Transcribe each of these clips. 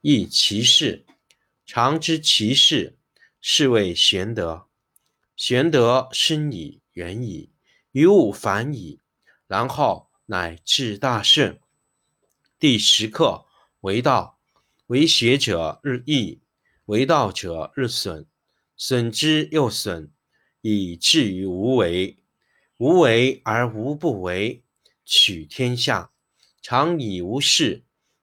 亦其事。常知其事，是谓玄德。玄德深矣，远矣。于物反矣，然后乃至大顺。第十课为道，为学者日益，为道者日损，损之又损，以至于无为。无为而无不为，取天下常以无事，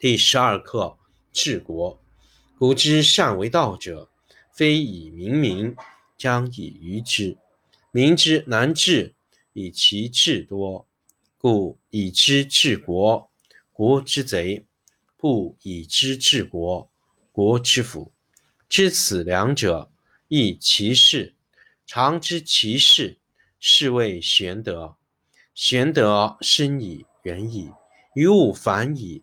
第十二课治国。古之善为道者，非以明民，将以愚之。民之难治，以其智多。故以知治国，国之贼；不以知治国，国之福。知此两者，亦其事。常知其事，是谓玄德。玄德深矣，远矣，于物反矣，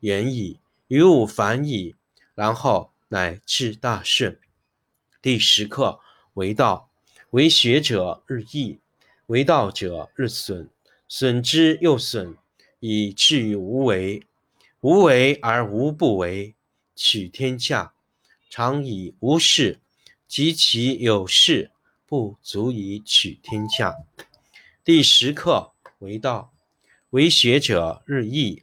远矣，于物反矣，然后乃至大顺。第十课为道，为学者日益，为道者日损，损之又损，以至于无为。无为而无不为，取天下常以无事，及其有事，不足以取天下。第十课为道，为学者日益，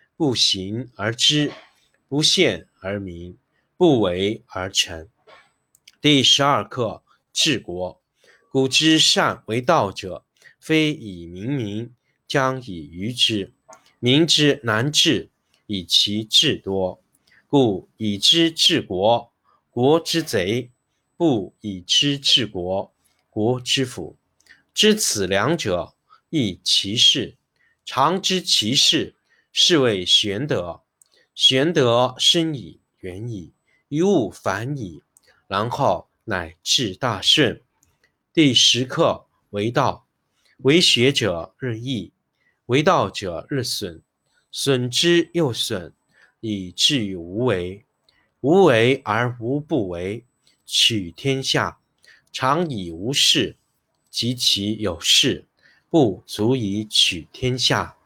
不行而知，不见而明，不为而成。第十二课。治国，古之善为道者，非以明民，将以愚之。民之难治，以其智多。故以知治国，国之贼；不以知治国，国之福。知此两者，亦其事。常知其事，是谓玄德。玄德深矣，远矣，于物反矣，然后。乃至大顺。第十课为道，为学者日益，为道者日损，损之又损，以至于无为。无为而无不为，取天下常以无事，及其有事，不足以取天下。